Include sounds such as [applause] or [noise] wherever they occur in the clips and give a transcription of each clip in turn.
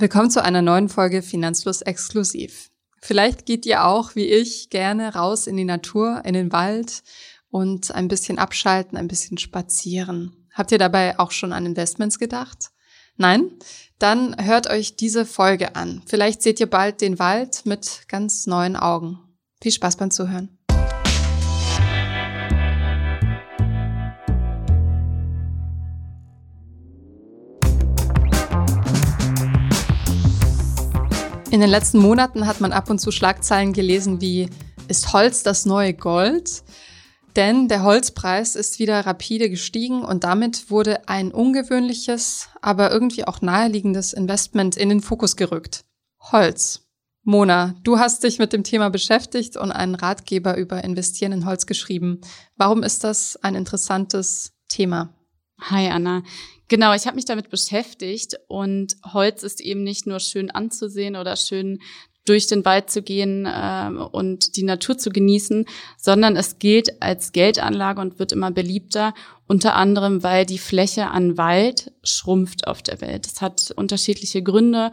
Willkommen zu einer neuen Folge Finanzfluss exklusiv. Vielleicht geht ihr auch, wie ich, gerne raus in die Natur, in den Wald und ein bisschen abschalten, ein bisschen spazieren. Habt ihr dabei auch schon an Investments gedacht? Nein? Dann hört euch diese Folge an. Vielleicht seht ihr bald den Wald mit ganz neuen Augen. Viel Spaß beim Zuhören. In den letzten Monaten hat man ab und zu Schlagzeilen gelesen wie ist Holz das neue Gold? Denn der Holzpreis ist wieder rapide gestiegen und damit wurde ein ungewöhnliches, aber irgendwie auch naheliegendes Investment in den Fokus gerückt. Holz. Mona, du hast dich mit dem Thema beschäftigt und einen Ratgeber über Investieren in Holz geschrieben. Warum ist das ein interessantes Thema? Hi Anna. Genau, ich habe mich damit beschäftigt und Holz ist eben nicht nur schön anzusehen oder schön durch den Wald zu gehen ähm, und die Natur zu genießen, sondern es gilt als Geldanlage und wird immer beliebter, unter anderem, weil die Fläche an Wald schrumpft auf der Welt. Das hat unterschiedliche Gründe.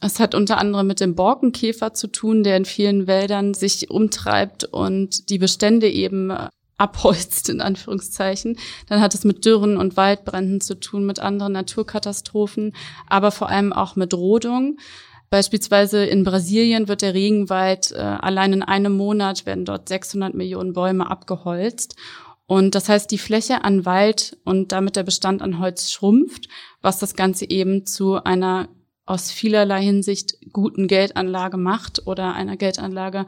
Es hat unter anderem mit dem Borkenkäfer zu tun, der in vielen Wäldern sich umtreibt und die Bestände eben abholzt, in Anführungszeichen. Dann hat es mit Dürren und Waldbränden zu tun, mit anderen Naturkatastrophen, aber vor allem auch mit Rodung. Beispielsweise in Brasilien wird der Regenwald, äh, allein in einem Monat werden dort 600 Millionen Bäume abgeholzt. Und das heißt, die Fläche an Wald und damit der Bestand an Holz schrumpft, was das Ganze eben zu einer aus vielerlei Hinsicht guten Geldanlage macht oder einer Geldanlage,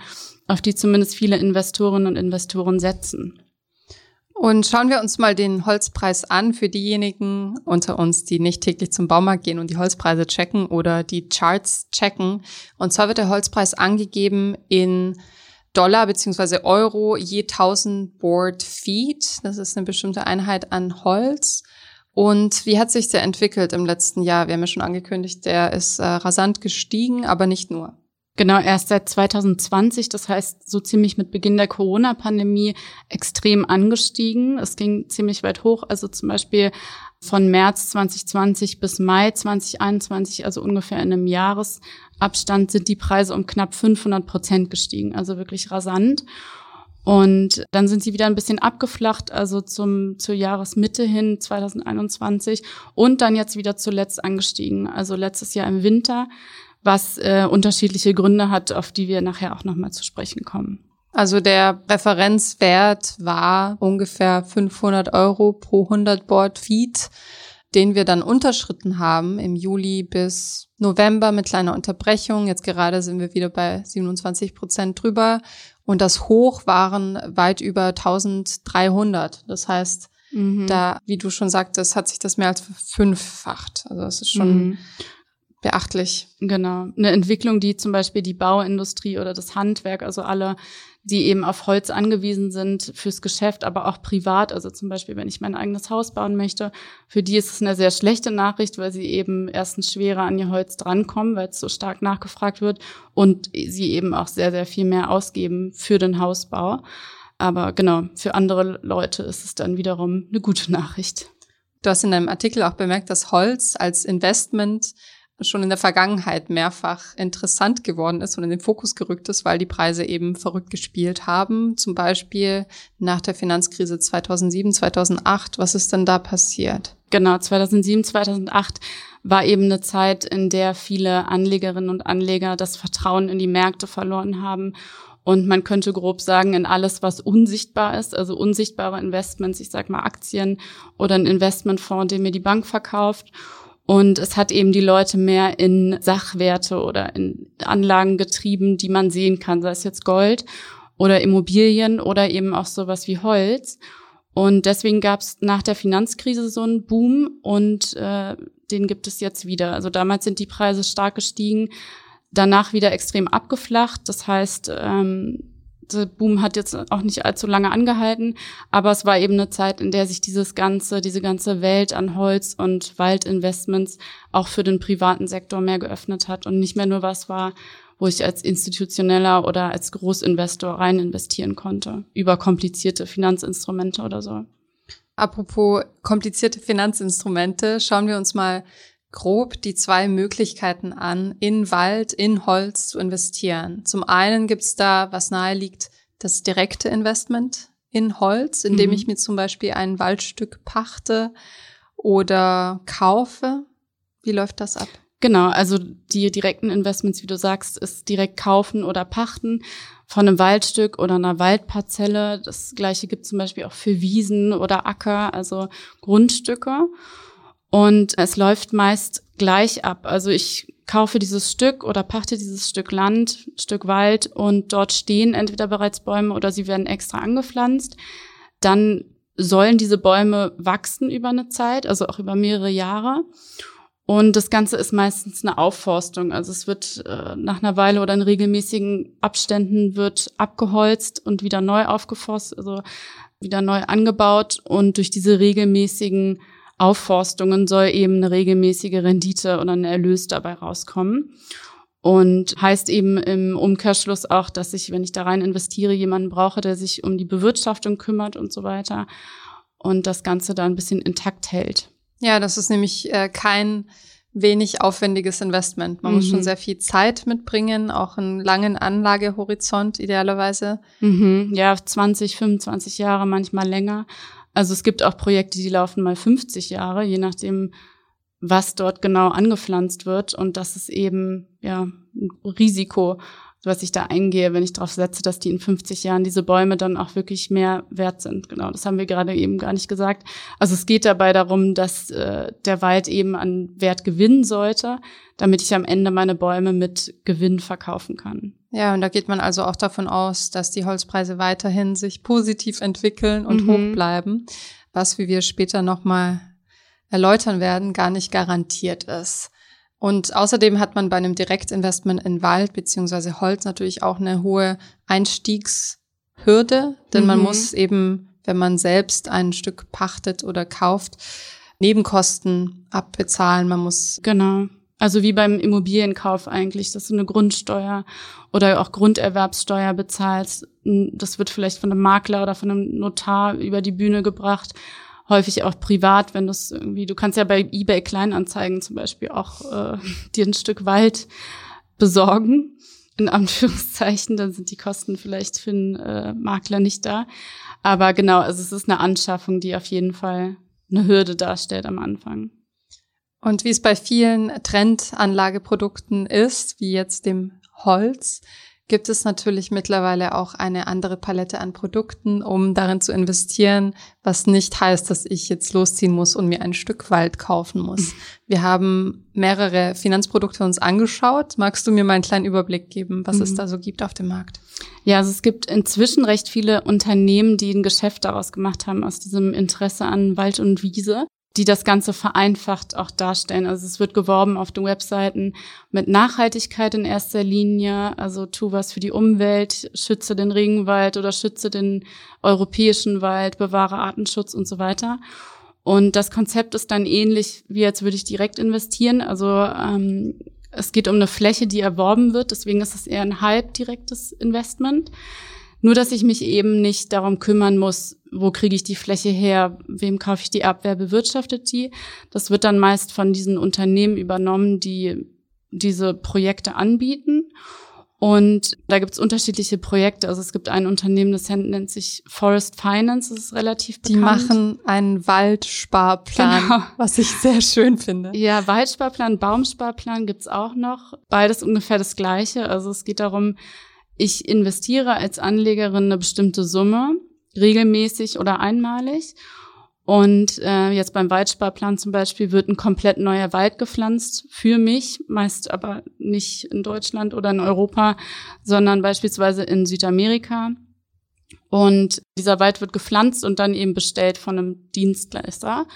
auf die zumindest viele Investorinnen und Investoren setzen. Und schauen wir uns mal den Holzpreis an für diejenigen unter uns, die nicht täglich zum Baumarkt gehen und die Holzpreise checken oder die Charts checken. Und zwar wird der Holzpreis angegeben in Dollar beziehungsweise Euro je 1000 Board Feet. Das ist eine bestimmte Einheit an Holz. Und wie hat sich der entwickelt im letzten Jahr? Wir haben ja schon angekündigt, der ist äh, rasant gestiegen, aber nicht nur. Genau, erst seit 2020, das heißt so ziemlich mit Beginn der Corona-Pandemie, extrem angestiegen. Es ging ziemlich weit hoch, also zum Beispiel von März 2020 bis Mai 2021, also ungefähr in einem Jahresabstand, sind die Preise um knapp 500 Prozent gestiegen, also wirklich rasant. Und dann sind sie wieder ein bisschen abgeflacht, also zum, zur Jahresmitte hin 2021 und dann jetzt wieder zuletzt angestiegen, also letztes Jahr im Winter was äh, unterschiedliche Gründe hat, auf die wir nachher auch nochmal zu sprechen kommen. Also der Referenzwert war ungefähr 500 Euro pro 100 Board Feet, den wir dann unterschritten haben im Juli bis November mit kleiner Unterbrechung. Jetzt gerade sind wir wieder bei 27 Prozent drüber. Und das Hoch waren weit über 1300. Das heißt, mhm. da, wie du schon sagtest, hat sich das mehr als fünffacht. Also das ist schon mhm beachtlich. Genau. Eine Entwicklung, die zum Beispiel die Bauindustrie oder das Handwerk, also alle, die eben auf Holz angewiesen sind fürs Geschäft, aber auch privat, also zum Beispiel, wenn ich mein eigenes Haus bauen möchte, für die ist es eine sehr schlechte Nachricht, weil sie eben erstens schwerer an ihr Holz drankommen, weil es so stark nachgefragt wird und sie eben auch sehr, sehr viel mehr ausgeben für den Hausbau. Aber genau, für andere Leute ist es dann wiederum eine gute Nachricht. Du hast in deinem Artikel auch bemerkt, dass Holz als Investment schon in der Vergangenheit mehrfach interessant geworden ist und in den Fokus gerückt ist, weil die Preise eben verrückt gespielt haben. Zum Beispiel nach der Finanzkrise 2007, 2008. Was ist denn da passiert? Genau, 2007, 2008 war eben eine Zeit, in der viele Anlegerinnen und Anleger das Vertrauen in die Märkte verloren haben und man könnte grob sagen, in alles, was unsichtbar ist, also unsichtbare Investments, ich sag mal Aktien oder ein Investmentfonds, den mir die Bank verkauft. Und es hat eben die Leute mehr in Sachwerte oder in Anlagen getrieben, die man sehen kann, sei es jetzt Gold oder Immobilien oder eben auch sowas wie Holz. Und deswegen gab es nach der Finanzkrise so einen Boom und äh, den gibt es jetzt wieder. Also damals sind die Preise stark gestiegen, danach wieder extrem abgeflacht. Das heißt, ähm, der Boom hat jetzt auch nicht allzu lange angehalten, aber es war eben eine Zeit, in der sich dieses ganze, diese ganze Welt an Holz- und Waldinvestments auch für den privaten Sektor mehr geöffnet hat und nicht mehr nur was war, wo ich als institutioneller oder als Großinvestor rein investieren konnte, über komplizierte Finanzinstrumente oder so. Apropos komplizierte Finanzinstrumente, schauen wir uns mal grob die zwei Möglichkeiten an, in Wald, in Holz zu investieren. Zum einen gibt's da, was nahe liegt, das direkte Investment in Holz, indem mhm. ich mir zum Beispiel ein Waldstück pachte oder kaufe. Wie läuft das ab? Genau, also die direkten Investments, wie du sagst, ist direkt kaufen oder pachten von einem Waldstück oder einer Waldparzelle. Das gleiche gibt zum Beispiel auch für Wiesen oder Acker, also Grundstücke. Und es läuft meist gleich ab. Also ich kaufe dieses Stück oder pachte dieses Stück Land, Stück Wald und dort stehen entweder bereits Bäume oder sie werden extra angepflanzt. Dann sollen diese Bäume wachsen über eine Zeit, also auch über mehrere Jahre. Und das Ganze ist meistens eine Aufforstung. Also es wird äh, nach einer Weile oder in regelmäßigen Abständen wird abgeholzt und wieder neu aufgeforstet, also wieder neu angebaut. Und durch diese regelmäßigen Aufforstungen soll eben eine regelmäßige Rendite oder ein Erlös dabei rauskommen. Und heißt eben im Umkehrschluss auch, dass ich, wenn ich da rein investiere, jemanden brauche, der sich um die Bewirtschaftung kümmert und so weiter und das Ganze da ein bisschen intakt hält. Ja, das ist nämlich äh, kein wenig aufwendiges Investment. Man mhm. muss schon mhm. sehr viel Zeit mitbringen, auch einen langen Anlagehorizont idealerweise. Mhm. Ja, 20, 25 Jahre, manchmal länger. Also es gibt auch Projekte, die laufen mal 50 Jahre, je nachdem, was dort genau angepflanzt wird. Und das ist eben ja ein Risiko, was ich da eingehe, wenn ich darauf setze, dass die in 50 Jahren diese Bäume dann auch wirklich mehr wert sind. Genau, das haben wir gerade eben gar nicht gesagt. Also es geht dabei darum, dass äh, der Wald eben an Wert gewinnen sollte, damit ich am Ende meine Bäume mit Gewinn verkaufen kann. Ja, und da geht man also auch davon aus, dass die Holzpreise weiterhin sich positiv entwickeln und mhm. hoch bleiben, was, wie wir später nochmal erläutern werden, gar nicht garantiert ist. Und außerdem hat man bei einem Direktinvestment in Wald beziehungsweise Holz natürlich auch eine hohe Einstiegshürde, denn mhm. man muss eben, wenn man selbst ein Stück pachtet oder kauft, Nebenkosten abbezahlen. Man muss genau. Also wie beim Immobilienkauf eigentlich, dass du eine Grundsteuer oder auch Grunderwerbssteuer bezahlst. Das wird vielleicht von einem Makler oder von einem Notar über die Bühne gebracht häufig auch privat, wenn du es irgendwie, du kannst ja bei eBay Kleinanzeigen zum Beispiel auch äh, [laughs] dir ein Stück Wald besorgen, in Anführungszeichen, dann sind die Kosten vielleicht für einen äh, Makler nicht da. Aber genau, also es ist eine Anschaffung, die auf jeden Fall eine Hürde darstellt am Anfang. Und wie es bei vielen Trendanlageprodukten ist, wie jetzt dem Holz, gibt es natürlich mittlerweile auch eine andere Palette an Produkten, um darin zu investieren, was nicht heißt, dass ich jetzt losziehen muss und mir ein Stück Wald kaufen muss. Wir haben mehrere Finanzprodukte uns angeschaut. Magst du mir mal einen kleinen Überblick geben, was mhm. es da so gibt auf dem Markt? Ja, also es gibt inzwischen recht viele Unternehmen, die ein Geschäft daraus gemacht haben, aus diesem Interesse an Wald und Wiese die das Ganze vereinfacht auch darstellen. Also es wird geworben auf den Webseiten mit Nachhaltigkeit in erster Linie, also tu was für die Umwelt, schütze den Regenwald oder schütze den europäischen Wald, bewahre Artenschutz und so weiter. Und das Konzept ist dann ähnlich, wie jetzt würde ich direkt investieren. Also ähm, es geht um eine Fläche, die erworben wird, deswegen ist es eher ein halb direktes Investment. Nur, dass ich mich eben nicht darum kümmern muss, wo kriege ich die Fläche her, wem kaufe ich die ab, wer bewirtschaftet die. Das wird dann meist von diesen Unternehmen übernommen, die diese Projekte anbieten. Und da gibt es unterschiedliche Projekte. Also es gibt ein Unternehmen, das nennt sich Forest Finance, das ist relativ bekannt. Die machen einen Waldsparplan, genau. was ich sehr schön finde. Ja, Waldsparplan, Baumsparplan gibt's auch noch. Beides ungefähr das Gleiche. Also es geht darum, ich investiere als Anlegerin eine bestimmte Summe, regelmäßig oder einmalig. Und äh, jetzt beim Waldsparplan zum Beispiel wird ein komplett neuer Wald gepflanzt für mich, meist aber nicht in Deutschland oder in Europa, sondern beispielsweise in Südamerika. Und dieser Wald wird gepflanzt und dann eben bestellt von einem Dienstleister,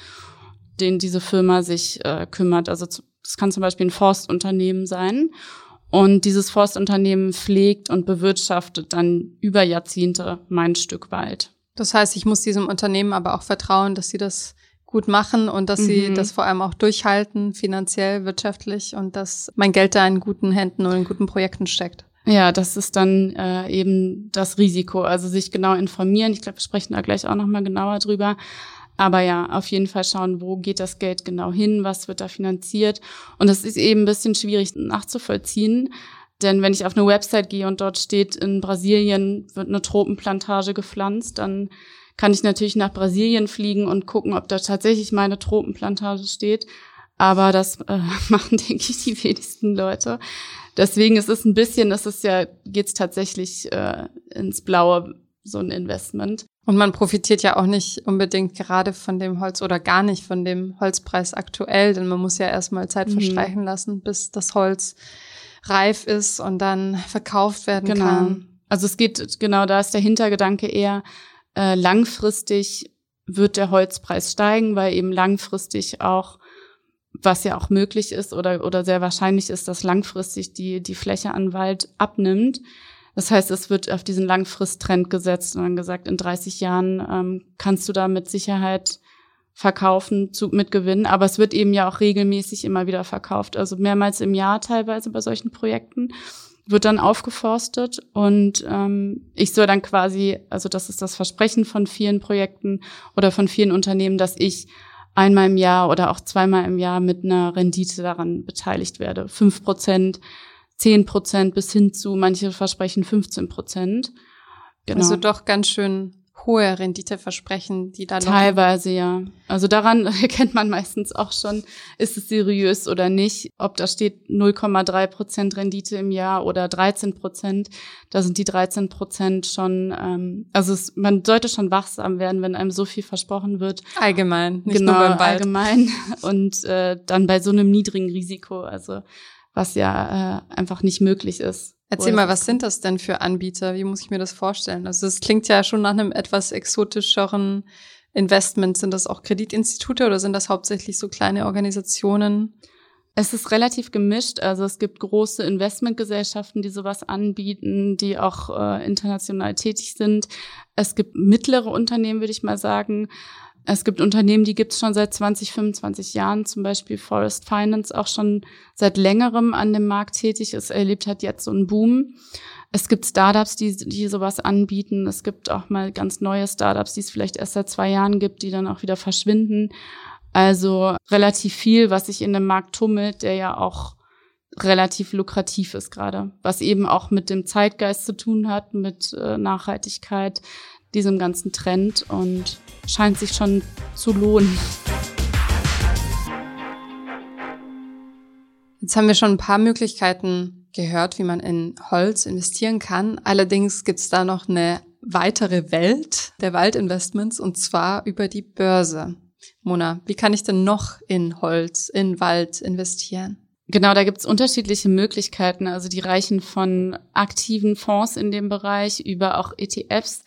den diese Firma sich äh, kümmert. Also es kann zum Beispiel ein Forstunternehmen sein. Und dieses Forstunternehmen pflegt und bewirtschaftet dann über Jahrzehnte mein Stück Wald. Das heißt, ich muss diesem Unternehmen aber auch vertrauen, dass sie das gut machen und dass mhm. sie das vor allem auch durchhalten, finanziell, wirtschaftlich und dass mein Geld da in guten Händen und in guten Projekten steckt. Ja, das ist dann äh, eben das Risiko. Also sich genau informieren. Ich glaube, wir sprechen da gleich auch nochmal genauer drüber. Aber ja, auf jeden Fall schauen, wo geht das Geld genau hin, was wird da finanziert. Und das ist eben ein bisschen schwierig nachzuvollziehen. Denn wenn ich auf eine Website gehe und dort steht, in Brasilien wird eine Tropenplantage gepflanzt, dann kann ich natürlich nach Brasilien fliegen und gucken, ob da tatsächlich meine Tropenplantage steht. Aber das äh, [laughs] machen, denke ich, die wenigsten Leute. Deswegen ist es ein bisschen, das ist ja, geht's tatsächlich äh, ins Blaue, so ein Investment. Und man profitiert ja auch nicht unbedingt gerade von dem Holz oder gar nicht von dem Holzpreis aktuell, denn man muss ja erstmal Zeit mhm. verstreichen lassen, bis das Holz reif ist und dann verkauft werden genau. kann. Also es geht, genau, da ist der Hintergedanke eher, äh, langfristig wird der Holzpreis steigen, weil eben langfristig auch, was ja auch möglich ist oder, oder sehr wahrscheinlich ist, dass langfristig die, die Fläche an Wald abnimmt. Das heißt, es wird auf diesen Langfristtrend gesetzt und dann gesagt, in 30 Jahren ähm, kannst du da mit Sicherheit verkaufen zu, mit Gewinn. Aber es wird eben ja auch regelmäßig immer wieder verkauft, also mehrmals im Jahr teilweise bei solchen Projekten wird dann aufgeforstet und ähm, ich soll dann quasi, also das ist das Versprechen von vielen Projekten oder von vielen Unternehmen, dass ich einmal im Jahr oder auch zweimal im Jahr mit einer Rendite daran beteiligt werde. Fünf Prozent, zehn Prozent bis hin zu, manche versprechen 15 Prozent. Genau. Also doch ganz schön hohe Renditeversprechen, die da Teilweise, ja. Also daran [laughs] erkennt man meistens auch schon, ist es seriös oder nicht. Ob da steht 0,3 Prozent Rendite im Jahr oder 13 Prozent, da sind die 13 Prozent schon, ähm, also es, man sollte schon wachsam werden, wenn einem so viel versprochen wird. Allgemein, nicht genau, nur beim Wald. allgemein. Und äh, dann bei so einem niedrigen Risiko, also was ja äh, einfach nicht möglich ist. Erzähl mal, was sind das denn für Anbieter? Wie muss ich mir das vorstellen? Also es klingt ja schon nach einem etwas exotischeren Investment. Sind das auch Kreditinstitute oder sind das hauptsächlich so kleine Organisationen? Es ist relativ gemischt. Also es gibt große Investmentgesellschaften, die sowas anbieten, die auch äh, international tätig sind. Es gibt mittlere Unternehmen, würde ich mal sagen. Es gibt Unternehmen, die gibt es schon seit 20, 25 Jahren, zum Beispiel Forest Finance auch schon seit längerem an dem Markt tätig ist, erlebt hat jetzt so einen Boom. Es gibt Startups, die, die sowas anbieten. Es gibt auch mal ganz neue Startups, die es vielleicht erst seit zwei Jahren gibt, die dann auch wieder verschwinden. Also relativ viel, was sich in dem Markt tummelt, der ja auch relativ lukrativ ist gerade, was eben auch mit dem Zeitgeist zu tun hat, mit äh, Nachhaltigkeit, diesem ganzen Trend und scheint sich schon zu lohnen. Jetzt haben wir schon ein paar Möglichkeiten gehört, wie man in Holz investieren kann. Allerdings gibt es da noch eine weitere Welt der Waldinvestments und zwar über die Börse. Mona, wie kann ich denn noch in Holz, in Wald investieren? Genau, da gibt's unterschiedliche Möglichkeiten. Also die reichen von aktiven Fonds in dem Bereich über auch ETFs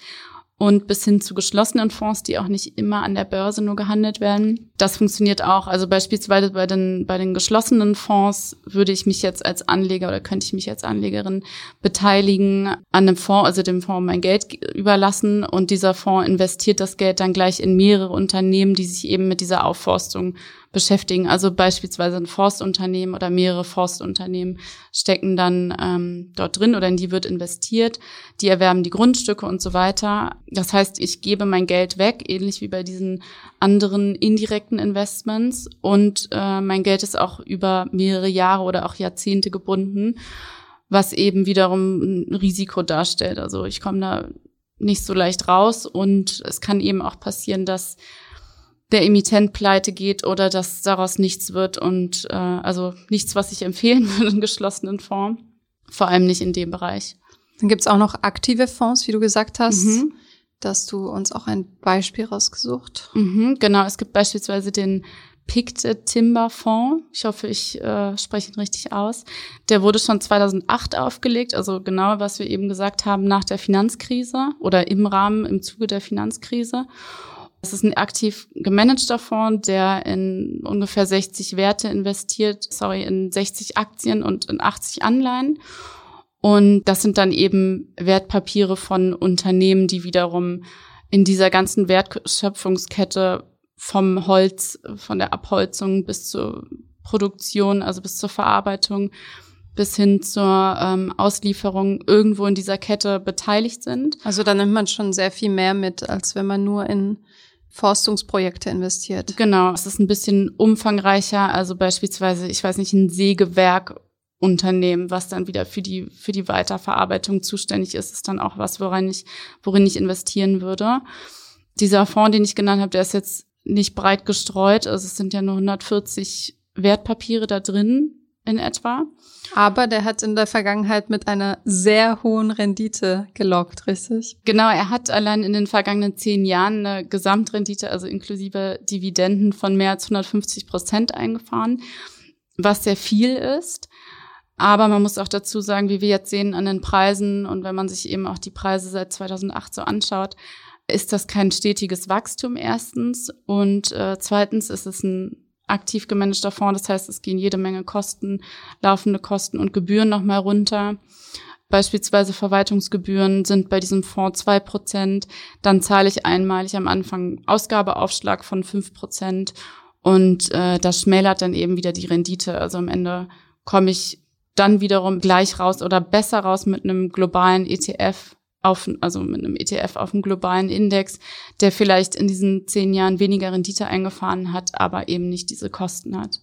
und bis hin zu geschlossenen Fonds, die auch nicht immer an der Börse nur gehandelt werden. Das funktioniert auch. Also beispielsweise bei den, bei den geschlossenen Fonds würde ich mich jetzt als Anleger oder könnte ich mich als Anlegerin beteiligen an einem Fonds, also dem Fonds mein Geld überlassen und dieser Fonds investiert das Geld dann gleich in mehrere Unternehmen, die sich eben mit dieser Aufforstung beschäftigen. Also beispielsweise ein Forstunternehmen oder mehrere Forstunternehmen stecken dann ähm, dort drin oder in die wird investiert. Die erwerben die Grundstücke und so weiter. Das heißt, ich gebe mein Geld weg, ähnlich wie bei diesen anderen indirekten Investments. Und äh, mein Geld ist auch über mehrere Jahre oder auch Jahrzehnte gebunden, was eben wiederum ein Risiko darstellt. Also ich komme da nicht so leicht raus und es kann eben auch passieren, dass der Emittent pleite geht oder dass daraus nichts wird und äh, also nichts, was ich empfehlen [laughs] würde in geschlossenen Form. Vor allem nicht in dem Bereich. Dann gibt's auch noch aktive Fonds, wie du gesagt hast. Mhm. Dass du uns auch ein Beispiel rausgesucht. Mhm, genau, es gibt beispielsweise den Pictet Timber Fonds. Ich hoffe, ich äh, spreche ihn richtig aus. Der wurde schon 2008 aufgelegt, also genau, was wir eben gesagt haben, nach der Finanzkrise oder im Rahmen, im Zuge der Finanzkrise. Es ist ein aktiv gemanagter Fonds, der in ungefähr 60 Werte investiert, sorry, in 60 Aktien und in 80 Anleihen. Und das sind dann eben Wertpapiere von Unternehmen, die wiederum in dieser ganzen Wertschöpfungskette vom Holz, von der Abholzung bis zur Produktion, also bis zur Verarbeitung, bis hin zur ähm, Auslieferung irgendwo in dieser Kette beteiligt sind. Also da nimmt man schon sehr viel mehr mit, als wenn man nur in Forstungsprojekte investiert. Genau, es ist ein bisschen umfangreicher. Also beispielsweise, ich weiß nicht, ein Sägewerkunternehmen, was dann wieder für die, für die Weiterverarbeitung zuständig ist, ist dann auch was, worin ich, worin ich investieren würde. Dieser Fonds, den ich genannt habe, der ist jetzt nicht breit gestreut. Also es sind ja nur 140 Wertpapiere da drin in etwa. Aber der hat in der Vergangenheit mit einer sehr hohen Rendite gelockt, richtig? Genau, er hat allein in den vergangenen zehn Jahren eine Gesamtrendite, also inklusive Dividenden von mehr als 150 Prozent eingefahren, was sehr viel ist. Aber man muss auch dazu sagen, wie wir jetzt sehen an den Preisen und wenn man sich eben auch die Preise seit 2008 so anschaut, ist das kein stetiges Wachstum erstens und äh, zweitens ist es ein aktiv gemanagter Fonds. Das heißt, es gehen jede Menge Kosten, laufende Kosten und Gebühren nochmal runter. Beispielsweise Verwaltungsgebühren sind bei diesem Fonds zwei Prozent. Dann zahle ich einmalig am Anfang Ausgabeaufschlag von fünf Prozent. Und äh, das schmälert dann eben wieder die Rendite. Also am Ende komme ich dann wiederum gleich raus oder besser raus mit einem globalen ETF auf, also mit einem ETF auf einem globalen Index, der vielleicht in diesen zehn Jahren weniger Rendite eingefahren hat, aber eben nicht diese Kosten hat.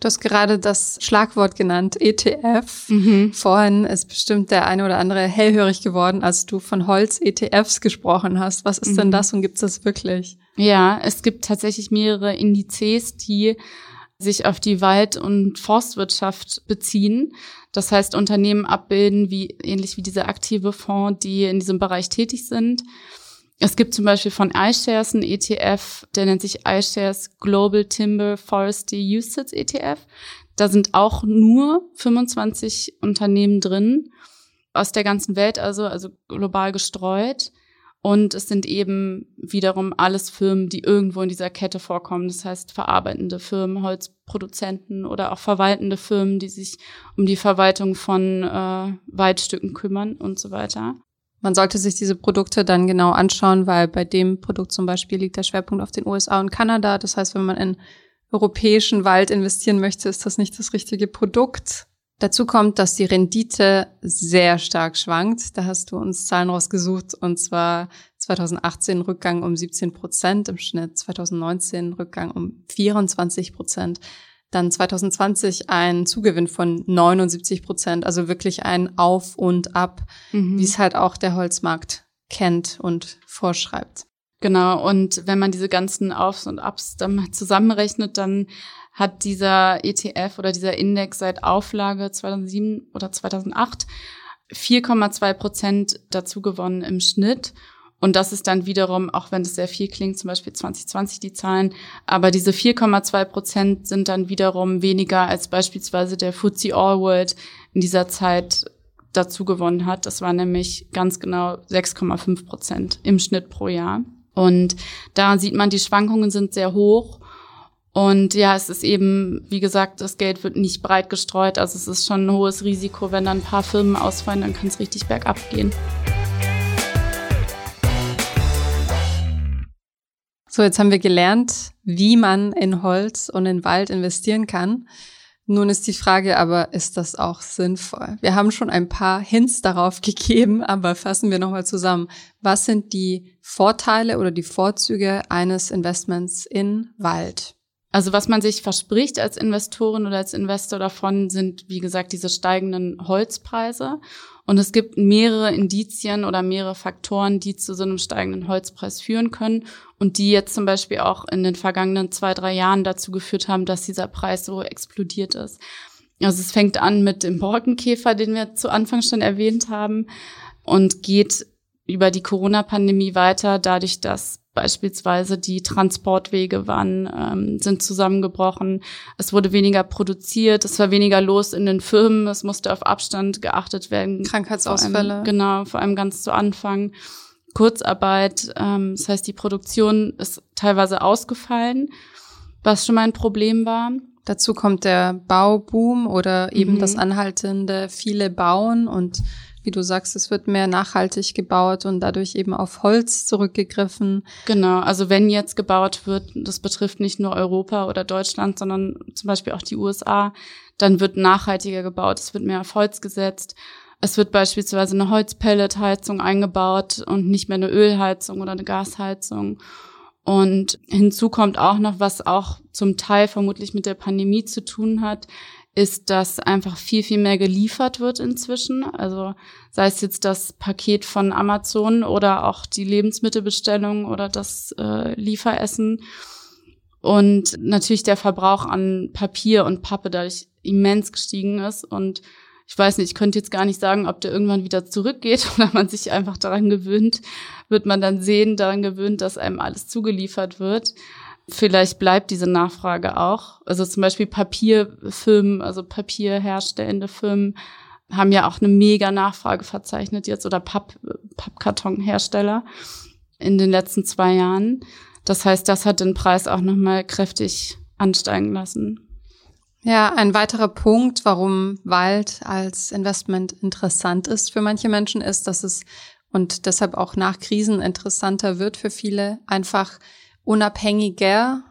Du hast gerade das Schlagwort genannt, ETF. Mhm. Vorhin ist bestimmt der eine oder andere hellhörig geworden, als du von Holz-ETFs gesprochen hast. Was ist mhm. denn das und gibt es das wirklich? Ja, es gibt tatsächlich mehrere Indizes, die sich auf die Wald- und Forstwirtschaft beziehen. Das heißt, Unternehmen abbilden, wie, ähnlich wie diese aktive Fonds, die in diesem Bereich tätig sind. Es gibt zum Beispiel von iShares einen ETF, der nennt sich iShares Global Timber Forestry Usage ETF. Da sind auch nur 25 Unternehmen drin aus der ganzen Welt, also, also global gestreut. Und es sind eben wiederum alles Firmen, die irgendwo in dieser Kette vorkommen. Das heißt verarbeitende Firmen, Holzproduzenten oder auch verwaltende Firmen, die sich um die Verwaltung von äh, Waldstücken kümmern und so weiter. Man sollte sich diese Produkte dann genau anschauen, weil bei dem Produkt zum Beispiel liegt der Schwerpunkt auf den USA und Kanada. Das heißt, wenn man in europäischen Wald investieren möchte, ist das nicht das richtige Produkt. Dazu kommt, dass die Rendite sehr stark schwankt. Da hast du uns Zahlen rausgesucht und zwar 2018 Rückgang um 17 Prozent im Schnitt, 2019 Rückgang um 24 Prozent, dann 2020 ein Zugewinn von 79 Prozent, also wirklich ein Auf und Ab, mhm. wie es halt auch der Holzmarkt kennt und vorschreibt. Genau, und wenn man diese ganzen Aufs und Ups dann [laughs] zusammenrechnet, dann hat dieser ETF oder dieser Index seit Auflage 2007 oder 2008 4,2 Prozent dazu gewonnen im Schnitt. Und das ist dann wiederum, auch wenn es sehr viel klingt, zum Beispiel 2020 die Zahlen, aber diese 4,2 Prozent sind dann wiederum weniger als beispielsweise der FTSE All World in dieser Zeit dazu gewonnen hat. Das war nämlich ganz genau 6,5 Prozent im Schnitt pro Jahr. Und da sieht man, die Schwankungen sind sehr hoch. Und ja, es ist eben, wie gesagt, das Geld wird nicht breit gestreut. Also es ist schon ein hohes Risiko. Wenn dann ein paar Firmen ausfallen, dann kann es richtig bergab gehen. So, jetzt haben wir gelernt, wie man in Holz und in Wald investieren kann. Nun ist die Frage aber, ist das auch sinnvoll? Wir haben schon ein paar Hints darauf [laughs] gegeben, aber fassen wir nochmal zusammen. Was sind die Vorteile oder die Vorzüge eines Investments in Wald? Also was man sich verspricht als Investorin oder als Investor davon, sind, wie gesagt, diese steigenden Holzpreise. Und es gibt mehrere Indizien oder mehrere Faktoren, die zu so einem steigenden Holzpreis führen können und die jetzt zum Beispiel auch in den vergangenen zwei, drei Jahren dazu geführt haben, dass dieser Preis so explodiert ist. Also es fängt an mit dem Borkenkäfer, den wir zu Anfang schon erwähnt haben und geht über die Corona-Pandemie weiter, dadurch, dass beispielsweise die Transportwege waren, ähm, sind zusammengebrochen. Es wurde weniger produziert, es war weniger los in den Firmen, es musste auf Abstand geachtet werden. Krankheitsausfälle. Vor allem, genau, vor allem ganz zu Anfang. Kurzarbeit, ähm, das heißt, die Produktion ist teilweise ausgefallen, was schon mal ein Problem war. Dazu kommt der Bauboom oder eben mhm. das anhaltende viele Bauen und wie du sagst, es wird mehr nachhaltig gebaut und dadurch eben auf Holz zurückgegriffen. Genau, also wenn jetzt gebaut wird, das betrifft nicht nur Europa oder Deutschland, sondern zum Beispiel auch die USA, dann wird nachhaltiger gebaut, es wird mehr auf Holz gesetzt. Es wird beispielsweise eine Holzpelletheizung eingebaut und nicht mehr eine Ölheizung oder eine Gasheizung. Und hinzu kommt auch noch, was auch zum Teil vermutlich mit der Pandemie zu tun hat, ist, dass einfach viel, viel mehr geliefert wird inzwischen. Also sei es jetzt das Paket von Amazon oder auch die Lebensmittelbestellung oder das äh, Lieferessen. Und natürlich der Verbrauch an Papier und Pappe dadurch immens gestiegen ist. Und ich weiß nicht, ich könnte jetzt gar nicht sagen, ob der irgendwann wieder zurückgeht [laughs] oder man sich einfach daran gewöhnt, wird man dann sehen, daran gewöhnt, dass einem alles zugeliefert wird vielleicht bleibt diese Nachfrage auch. Also zum Beispiel Papierfirmen, also papierherstellende Firmen haben ja auch eine mega Nachfrage verzeichnet jetzt oder Papp, Pappkartonhersteller in den letzten zwei Jahren. Das heißt, das hat den Preis auch nochmal kräftig ansteigen lassen. Ja, ein weiterer Punkt, warum Wald als Investment interessant ist für manche Menschen, ist, dass es und deshalb auch nach Krisen interessanter wird für viele, einfach unabhängiger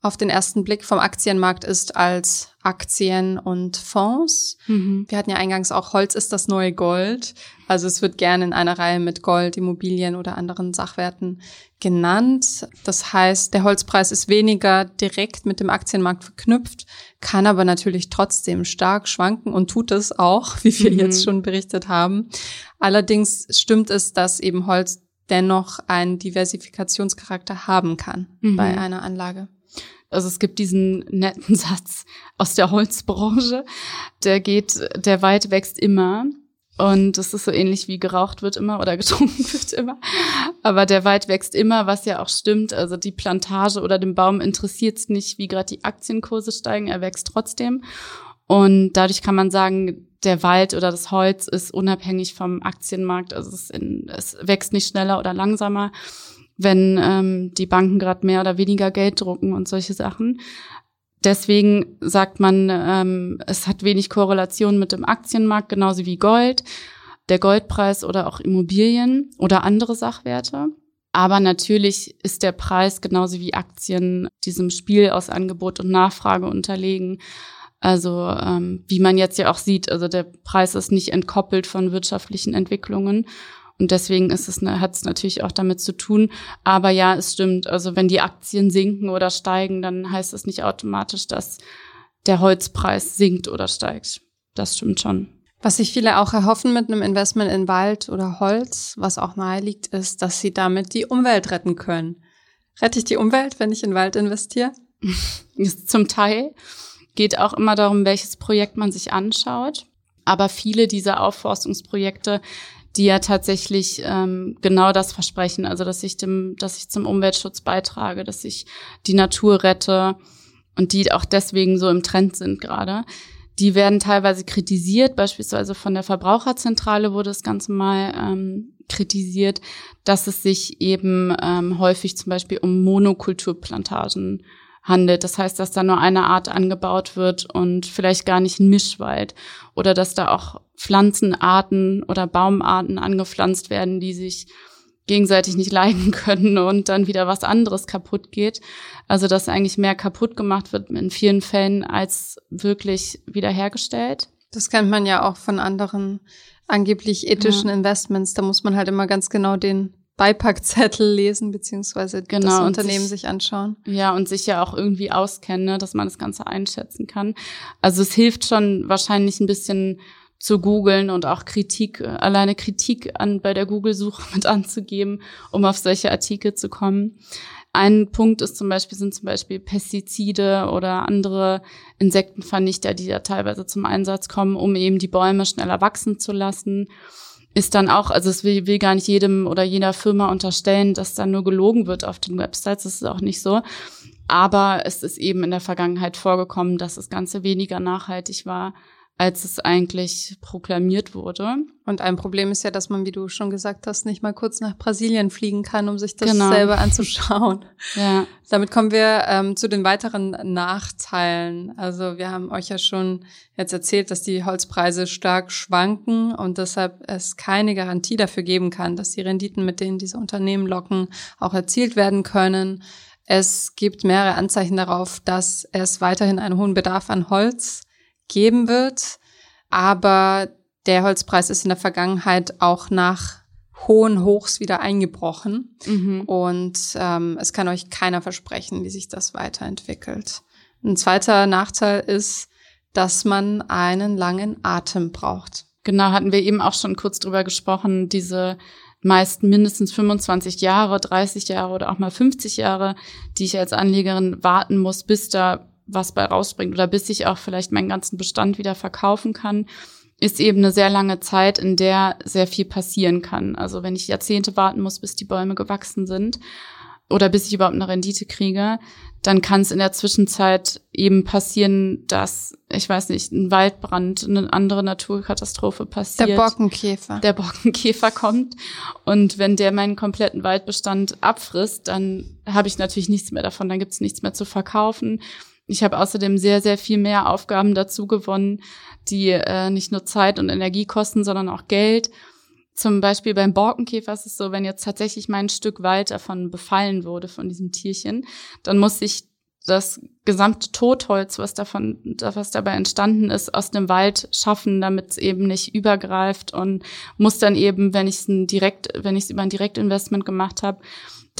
auf den ersten Blick vom Aktienmarkt ist als Aktien und Fonds. Mhm. Wir hatten ja eingangs auch Holz ist das neue Gold. Also es wird gerne in einer Reihe mit Gold, Immobilien oder anderen Sachwerten genannt. Das heißt, der Holzpreis ist weniger direkt mit dem Aktienmarkt verknüpft, kann aber natürlich trotzdem stark schwanken und tut es auch, [laughs] wie wir mhm. jetzt schon berichtet haben. Allerdings stimmt es, dass eben Holz dennoch einen Diversifikationscharakter haben kann mhm. bei einer Anlage. Also es gibt diesen netten [laughs] Satz aus der Holzbranche, der geht, der Wald wächst immer. Und das ist so ähnlich wie geraucht wird immer oder [laughs] getrunken wird immer. Aber der Wald wächst immer, was ja auch stimmt. Also die Plantage oder den Baum interessiert es nicht, wie gerade die Aktienkurse steigen. Er wächst trotzdem. Und dadurch kann man sagen, der Wald oder das Holz ist unabhängig vom Aktienmarkt. Also es, in, es wächst nicht schneller oder langsamer, wenn ähm, die Banken gerade mehr oder weniger Geld drucken und solche Sachen. Deswegen sagt man, ähm, es hat wenig Korrelation mit dem Aktienmarkt, genauso wie Gold, der Goldpreis oder auch Immobilien oder andere Sachwerte. Aber natürlich ist der Preis genauso wie Aktien diesem Spiel aus Angebot und Nachfrage unterlegen. Also ähm, wie man jetzt ja auch sieht, also der Preis ist nicht entkoppelt von wirtschaftlichen Entwicklungen. Und deswegen ist es, hat es natürlich auch damit zu tun. Aber ja, es stimmt. Also wenn die Aktien sinken oder steigen, dann heißt es nicht automatisch, dass der Holzpreis sinkt oder steigt. Das stimmt schon. Was sich viele auch erhoffen mit einem Investment in Wald oder Holz, was auch nahe liegt, ist, dass sie damit die Umwelt retten können. Rette ich die Umwelt, wenn ich in Wald investiere? [laughs] Zum Teil geht auch immer darum, welches Projekt man sich anschaut. Aber viele dieser Aufforstungsprojekte, die ja tatsächlich ähm, genau das versprechen, also dass ich dem, dass ich zum Umweltschutz beitrage, dass ich die Natur rette und die auch deswegen so im Trend sind gerade. Die werden teilweise kritisiert, beispielsweise von der Verbraucherzentrale wurde das Ganze mal ähm, kritisiert, dass es sich eben ähm, häufig zum Beispiel um Monokulturplantagen handelt. Das heißt, dass da nur eine Art angebaut wird und vielleicht gar nicht ein Mischwald. Oder dass da auch Pflanzenarten oder Baumarten angepflanzt werden, die sich gegenseitig nicht [laughs] leiden können und dann wieder was anderes kaputt geht. Also dass eigentlich mehr kaputt gemacht wird in vielen Fällen als wirklich wiederhergestellt. Das kennt man ja auch von anderen angeblich ethischen ja. Investments. Da muss man halt immer ganz genau den Beipackzettel lesen, beziehungsweise genau, das Unternehmen sich, sich, anschauen. Ja, und sich ja auch irgendwie auskennen, ne, dass man das Ganze einschätzen kann. Also es hilft schon wahrscheinlich ein bisschen zu googeln und auch Kritik, alleine Kritik an, bei der Google-Suche [laughs] mit anzugeben, um auf solche Artikel zu kommen. Ein Punkt ist zum Beispiel, sind zum Beispiel Pestizide oder andere Insektenvernichter, die da teilweise zum Einsatz kommen, um eben die Bäume schneller wachsen zu lassen ist dann auch, also es will, will gar nicht jedem oder jeder Firma unterstellen, dass dann nur gelogen wird auf den Websites. Das ist auch nicht so. Aber es ist eben in der Vergangenheit vorgekommen, dass das Ganze weniger nachhaltig war als es eigentlich proklamiert wurde. Und ein Problem ist ja, dass man, wie du schon gesagt hast, nicht mal kurz nach Brasilien fliegen kann, um sich das genau. selber anzuschauen. [laughs] ja. Damit kommen wir ähm, zu den weiteren Nachteilen. Also wir haben euch ja schon jetzt erzählt, dass die Holzpreise stark schwanken und deshalb es keine Garantie dafür geben kann, dass die Renditen, mit denen diese Unternehmen locken, auch erzielt werden können. Es gibt mehrere Anzeichen darauf, dass es weiterhin einen hohen Bedarf an Holz geben wird. Aber der Holzpreis ist in der Vergangenheit auch nach hohen Hochs wieder eingebrochen. Mhm. Und ähm, es kann euch keiner versprechen, wie sich das weiterentwickelt. Ein zweiter Nachteil ist, dass man einen langen Atem braucht. Genau, hatten wir eben auch schon kurz drüber gesprochen, diese meist mindestens 25 Jahre, 30 Jahre oder auch mal 50 Jahre, die ich als Anlegerin warten muss, bis da was bei rausbringt oder bis ich auch vielleicht meinen ganzen Bestand wieder verkaufen kann, ist eben eine sehr lange Zeit, in der sehr viel passieren kann. Also wenn ich Jahrzehnte warten muss, bis die Bäume gewachsen sind oder bis ich überhaupt eine Rendite kriege, dann kann es in der Zwischenzeit eben passieren, dass, ich weiß nicht, ein Waldbrand, eine andere Naturkatastrophe passiert. Der Borkenkäfer. Der Borkenkäfer kommt. Und wenn der meinen kompletten Waldbestand abfrisst, dann habe ich natürlich nichts mehr davon, dann gibt es nichts mehr zu verkaufen. Ich habe außerdem sehr, sehr viel mehr Aufgaben dazu gewonnen, die äh, nicht nur Zeit und Energie kosten, sondern auch Geld. Zum Beispiel beim Borkenkäfer ist es so, wenn jetzt tatsächlich mein Stück Wald davon befallen wurde, von diesem Tierchen, dann muss ich das gesamte Totholz, was davon, was dabei entstanden ist, aus dem Wald schaffen, damit es eben nicht übergreift und muss dann eben, wenn ich es direkt, wenn ich es über ein Direktinvestment gemacht habe,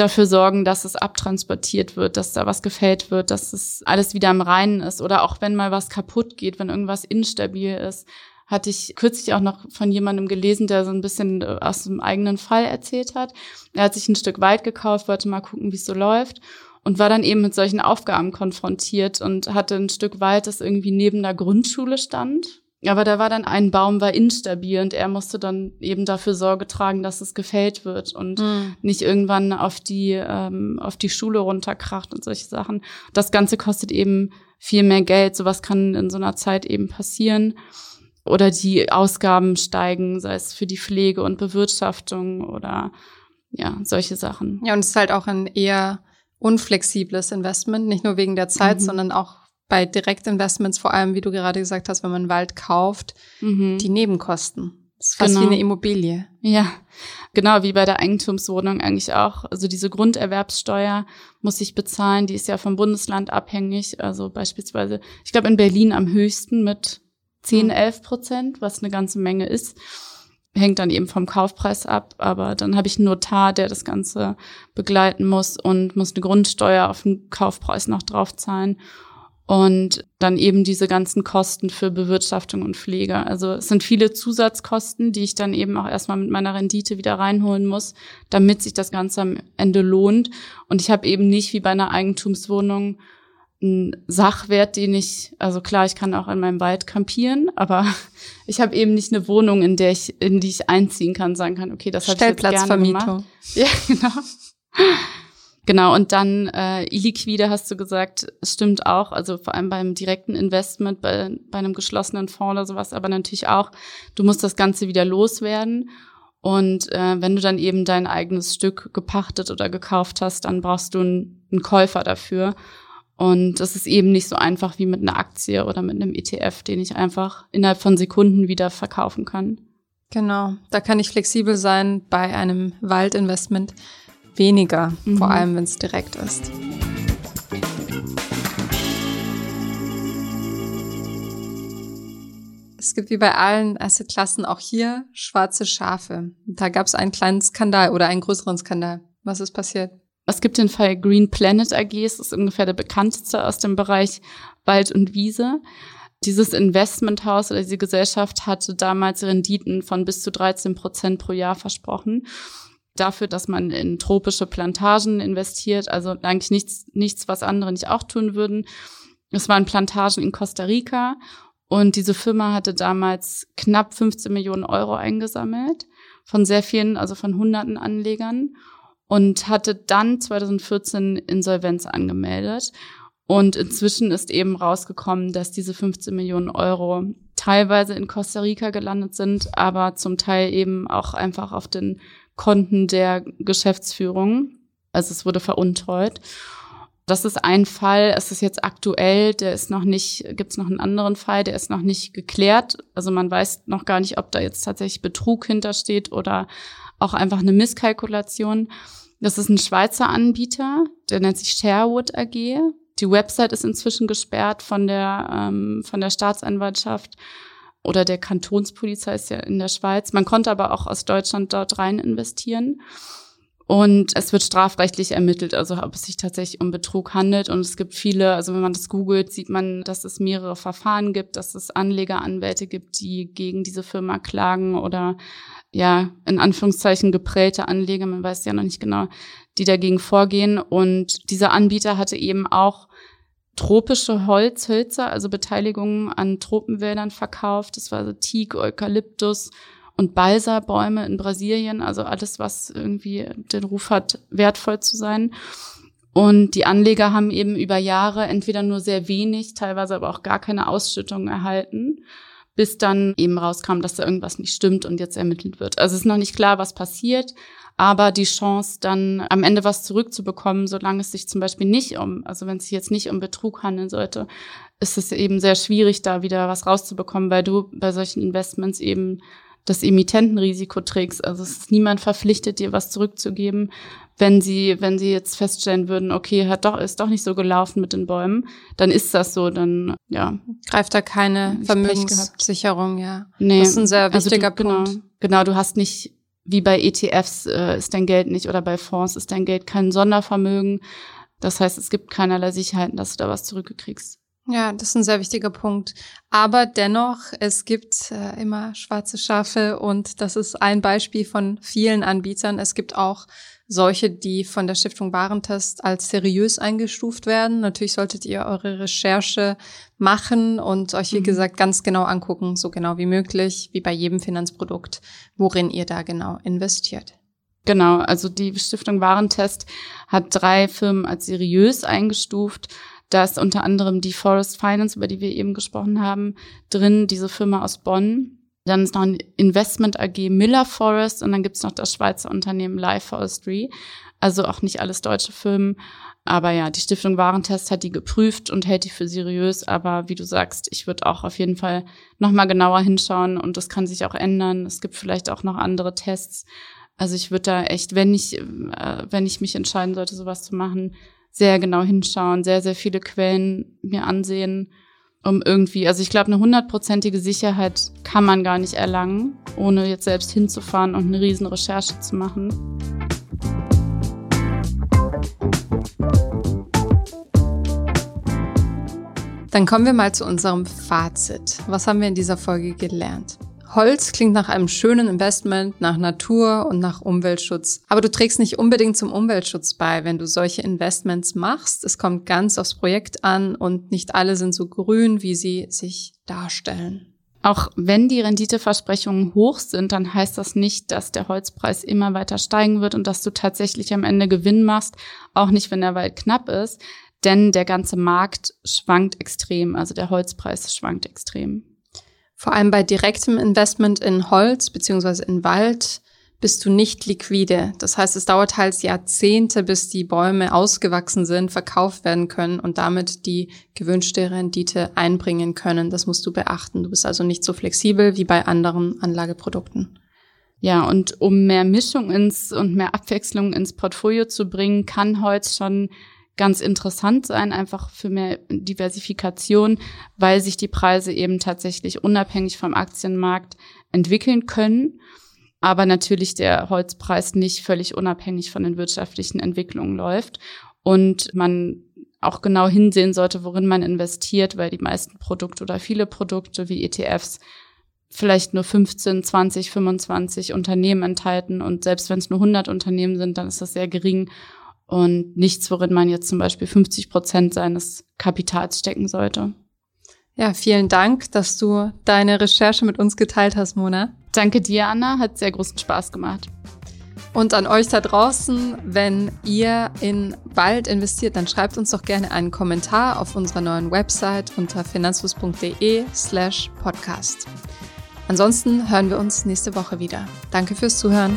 dafür sorgen, dass es abtransportiert wird, dass da was gefällt wird, dass es alles wieder im Reinen ist oder auch wenn mal was kaputt geht, wenn irgendwas instabil ist, hatte ich kürzlich auch noch von jemandem gelesen, der so ein bisschen äh, aus dem eigenen Fall erzählt hat. Er hat sich ein Stück Wald gekauft, wollte mal gucken, wie es so läuft und war dann eben mit solchen Aufgaben konfrontiert und hatte ein Stück Wald, das irgendwie neben der Grundschule stand. Aber da war dann ein Baum war instabil und er musste dann eben dafür Sorge tragen, dass es gefällt wird und mhm. nicht irgendwann auf die ähm, auf die Schule runterkracht und solche Sachen. Das Ganze kostet eben viel mehr Geld. Sowas kann in so einer Zeit eben passieren oder die Ausgaben steigen, sei es für die Pflege und Bewirtschaftung oder ja, solche Sachen. Ja, und es ist halt auch ein eher unflexibles Investment, nicht nur wegen der Zeit, mhm. sondern auch bei Direktinvestments, vor allem, wie du gerade gesagt hast, wenn man Wald kauft, mhm. die Nebenkosten. Das ist fast genau. wie eine Immobilie. Ja, genau, wie bei der Eigentumswohnung eigentlich auch. Also diese Grunderwerbssteuer muss ich bezahlen, die ist ja vom Bundesland abhängig. Also beispielsweise, ich glaube in Berlin am höchsten mit 10, 11 Prozent, was eine ganze Menge ist. Hängt dann eben vom Kaufpreis ab, aber dann habe ich einen Notar, der das Ganze begleiten muss und muss eine Grundsteuer auf den Kaufpreis noch draufzahlen. Und dann eben diese ganzen Kosten für Bewirtschaftung und Pflege. Also es sind viele Zusatzkosten, die ich dann eben auch erstmal mit meiner Rendite wieder reinholen muss, damit sich das Ganze am Ende lohnt. Und ich habe eben nicht wie bei einer Eigentumswohnung ein Sachwert, den ich, also klar, ich kann auch in meinem Wald campieren, aber [laughs] ich habe eben nicht eine Wohnung, in der ich, in die ich einziehen kann, sagen kann, okay, das habe ich jetzt gerne gemacht. Ja, [laughs] genau. Genau, und dann äh, illiquide hast du gesagt, es stimmt auch, also vor allem beim direkten Investment, bei, bei einem geschlossenen Fonds oder sowas, aber natürlich auch, du musst das Ganze wieder loswerden. Und äh, wenn du dann eben dein eigenes Stück gepachtet oder gekauft hast, dann brauchst du einen, einen Käufer dafür. Und das ist eben nicht so einfach wie mit einer Aktie oder mit einem ETF, den ich einfach innerhalb von Sekunden wieder verkaufen kann. Genau, da kann ich flexibel sein bei einem Waldinvestment weniger, mhm. vor allem wenn es direkt ist. Es gibt wie bei allen Assetklassen auch hier schwarze Schafe. Da gab es einen kleinen Skandal oder einen größeren Skandal. Was ist passiert? Es gibt den Fall Green Planet AG, das ist ungefähr der bekannteste aus dem Bereich Wald und Wiese. Dieses Investmenthaus oder diese Gesellschaft hatte damals Renditen von bis zu 13 Prozent pro Jahr versprochen. Dafür, dass man in tropische Plantagen investiert, also eigentlich nichts, nichts, was andere nicht auch tun würden. Es waren Plantagen in Costa Rica und diese Firma hatte damals knapp 15 Millionen Euro eingesammelt von sehr vielen, also von hunderten Anlegern und hatte dann 2014 Insolvenz angemeldet. Und inzwischen ist eben rausgekommen, dass diese 15 Millionen Euro teilweise in Costa Rica gelandet sind, aber zum Teil eben auch einfach auf den Konten der Geschäftsführung. Also es wurde veruntreut. Das ist ein Fall, es ist jetzt aktuell, der ist noch nicht, gibt es noch einen anderen Fall, der ist noch nicht geklärt. Also man weiß noch gar nicht, ob da jetzt tatsächlich Betrug hintersteht oder auch einfach eine Misskalkulation. Das ist ein Schweizer Anbieter, der nennt sich Sherwood AG. Die Website ist inzwischen gesperrt von der, ähm, von der Staatsanwaltschaft. Oder der Kantonspolizei ist ja in der Schweiz. Man konnte aber auch aus Deutschland dort rein investieren. Und es wird strafrechtlich ermittelt, also ob es sich tatsächlich um Betrug handelt. Und es gibt viele, also wenn man das googelt, sieht man, dass es mehrere Verfahren gibt, dass es Anlegeranwälte gibt, die gegen diese Firma klagen oder ja, in Anführungszeichen geprellte Anleger, man weiß ja noch nicht genau, die dagegen vorgehen. Und dieser Anbieter hatte eben auch tropische Holzhölzer, also Beteiligungen an Tropenwäldern verkauft. Das war so Teak, Eukalyptus und Balsa-Bäume in Brasilien, also alles, was irgendwie den Ruf hat, wertvoll zu sein. Und die Anleger haben eben über Jahre entweder nur sehr wenig, teilweise aber auch gar keine Ausschüttung erhalten, bis dann eben rauskam, dass da irgendwas nicht stimmt und jetzt ermittelt wird. Also es ist noch nicht klar, was passiert, aber die Chance, dann am Ende was zurückzubekommen, solange es sich zum Beispiel nicht um, also wenn es sich jetzt nicht um Betrug handeln sollte, ist es eben sehr schwierig, da wieder was rauszubekommen, weil du bei solchen Investments eben das Emittentenrisiko trägst. Also es ist niemand verpflichtet, dir was zurückzugeben, wenn sie, wenn sie jetzt feststellen würden, okay, hat doch, ist doch nicht so gelaufen mit den Bäumen, dann ist das so, dann, ja. Greift da keine Vermögenssicherung, ja. Nee. Das ist ein sehr wichtiger also du, genau, Punkt. Genau, du hast nicht, wie bei ETFs äh, ist dein Geld nicht oder bei Fonds ist dein Geld kein Sondervermögen. Das heißt, es gibt keinerlei Sicherheiten, dass du da was zurückkriegst. Ja, das ist ein sehr wichtiger Punkt. Aber dennoch, es gibt äh, immer schwarze Schafe und das ist ein Beispiel von vielen Anbietern. Es gibt auch solche, die von der Stiftung Warentest als seriös eingestuft werden. Natürlich solltet ihr eure Recherche machen und euch, wie mhm. gesagt, ganz genau angucken, so genau wie möglich, wie bei jedem Finanzprodukt, worin ihr da genau investiert. Genau, also die Stiftung Warentest hat drei Firmen als seriös eingestuft da ist unter anderem die Forest Finance, über die wir eben gesprochen haben, drin, diese Firma aus Bonn. Dann ist noch ein Investment AG Miller Forest und dann gibt's noch das Schweizer Unternehmen Life Forestry. Also auch nicht alles deutsche Firmen. Aber ja, die Stiftung Warentest hat die geprüft und hält die für seriös. Aber wie du sagst, ich würde auch auf jeden Fall nochmal genauer hinschauen und das kann sich auch ändern. Es gibt vielleicht auch noch andere Tests. Also ich würde da echt, wenn ich, äh, wenn ich mich entscheiden sollte, sowas zu machen, sehr genau hinschauen, sehr, sehr viele Quellen mir ansehen, um irgendwie, also ich glaube, eine hundertprozentige Sicherheit kann man gar nicht erlangen, ohne jetzt selbst hinzufahren und eine riesen Recherche zu machen. Dann kommen wir mal zu unserem Fazit. Was haben wir in dieser Folge gelernt? Holz klingt nach einem schönen Investment, nach Natur und nach Umweltschutz. Aber du trägst nicht unbedingt zum Umweltschutz bei, wenn du solche Investments machst. Es kommt ganz aufs Projekt an und nicht alle sind so grün, wie sie sich darstellen. Auch wenn die Renditeversprechungen hoch sind, dann heißt das nicht, dass der Holzpreis immer weiter steigen wird und dass du tatsächlich am Ende Gewinn machst, auch nicht, wenn der Wald knapp ist, denn der ganze Markt schwankt extrem, also der Holzpreis schwankt extrem. Vor allem bei direktem Investment in Holz beziehungsweise in Wald bist du nicht liquide. Das heißt, es dauert halt Jahrzehnte, bis die Bäume ausgewachsen sind, verkauft werden können und damit die gewünschte Rendite einbringen können. Das musst du beachten. Du bist also nicht so flexibel wie bei anderen Anlageprodukten. Ja, und um mehr Mischung ins und mehr Abwechslung ins Portfolio zu bringen, kann Holz schon ganz interessant sein, einfach für mehr Diversifikation, weil sich die Preise eben tatsächlich unabhängig vom Aktienmarkt entwickeln können. Aber natürlich der Holzpreis nicht völlig unabhängig von den wirtschaftlichen Entwicklungen läuft. Und man auch genau hinsehen sollte, worin man investiert, weil die meisten Produkte oder viele Produkte wie ETFs vielleicht nur 15, 20, 25 Unternehmen enthalten. Und selbst wenn es nur 100 Unternehmen sind, dann ist das sehr gering und nichts, worin man jetzt zum Beispiel 50 Prozent seines Kapitals stecken sollte. Ja, vielen Dank, dass du deine Recherche mit uns geteilt hast, Mona. Danke dir, Anna. Hat sehr großen Spaß gemacht. Und an euch da draußen, wenn ihr in Wald investiert, dann schreibt uns doch gerne einen Kommentar auf unserer neuen Website unter finanzfluss.de slash podcast. Ansonsten hören wir uns nächste Woche wieder. Danke fürs Zuhören.